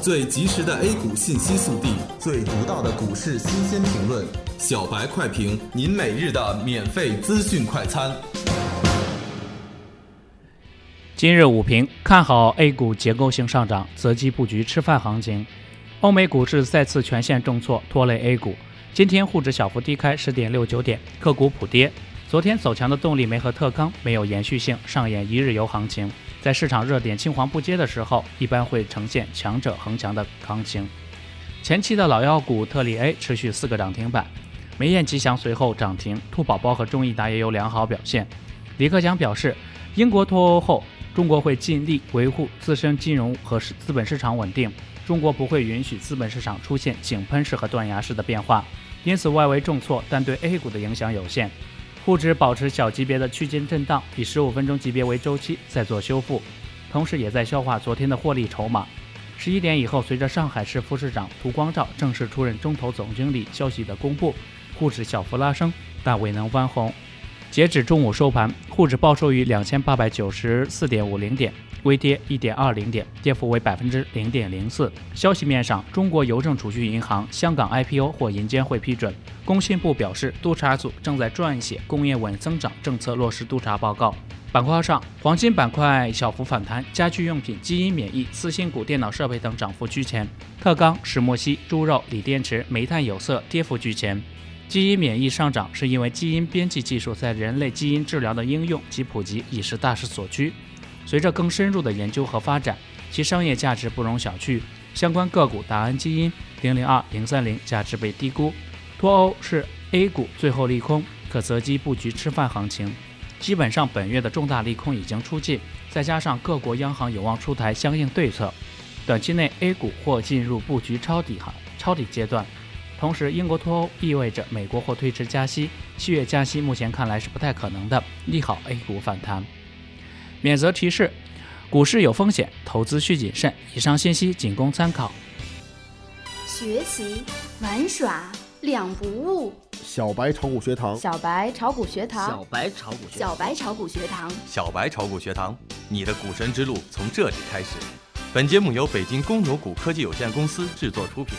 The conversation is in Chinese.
最及时的 A 股信息速递，最独到的股市新鲜评论，小白快评，您每日的免费资讯快餐。今日午评看好 A 股结构性上涨，择机布局吃饭行情。欧美股市再次全线重挫，拖累 A 股。今天沪指小幅低开十点六九点，个股普跌。昨天走强的动力煤和特钢没有延续性，上演一日游行情。在市场热点青黄不接的时候，一般会呈现强者恒强的行情。前期的老妖股特力 A 持续四个涨停板，梅雁吉祥随后涨停，兔宝宝和中益达也有良好表现。李克强表示，英国脱欧后，中国会尽力维护自身金融和资本市场稳定，中国不会允许资本市场出现井喷式和断崖式的变化。因此，外围重挫，但对 A 股的影响有限。沪指保持小级别的区间震荡，以十五分钟级别为周期在做修复，同时也在消化昨天的获利筹码。十一点以后，随着上海市副市长涂光照正式出任中投总经理消息的公布，沪指小幅拉升，但未能翻红。截止中午收盘，沪指报收于两千八百九十四点五零点。微跌一点二零点，跌幅为百分之零点零四。消息面上，中国邮政储蓄银行香港 IPO 获银监会批准。工信部表示，督查组正在撰写工业稳增长政策落实督查报告。板块上，黄金板块小幅反弹，家居用品、基因免疫、次新股、电脑设备等涨幅居前。特钢、石墨烯、猪肉、锂电池、煤炭、有色跌幅居前。基因免疫上涨是因为基因编辑技术在人类基因治疗的应用及普及已是大势所趋。随着更深入的研究和发展，其商业价值不容小觑。相关个股达安基因、零零二零三零价值被低估。脱欧是 A 股最后利空，可择机布局吃饭行情。基本上本月的重大利空已经出尽，再加上各国央行有望出台相应对策，短期内 A 股或进入布局抄底行抄底阶段。同时，英国脱欧意味着美国或推迟加息，七月加息目前看来是不太可能的，利好 A 股反弹。免责提示：股市有风险，投资需谨慎。以上信息仅供参考。学习玩耍两不误。小白炒股学堂。小白炒股学堂。小白炒股学。小白炒股学堂。小白炒股学堂，你的股神之路从这里开始。本节目由北京公牛股科技有限公司制作出品。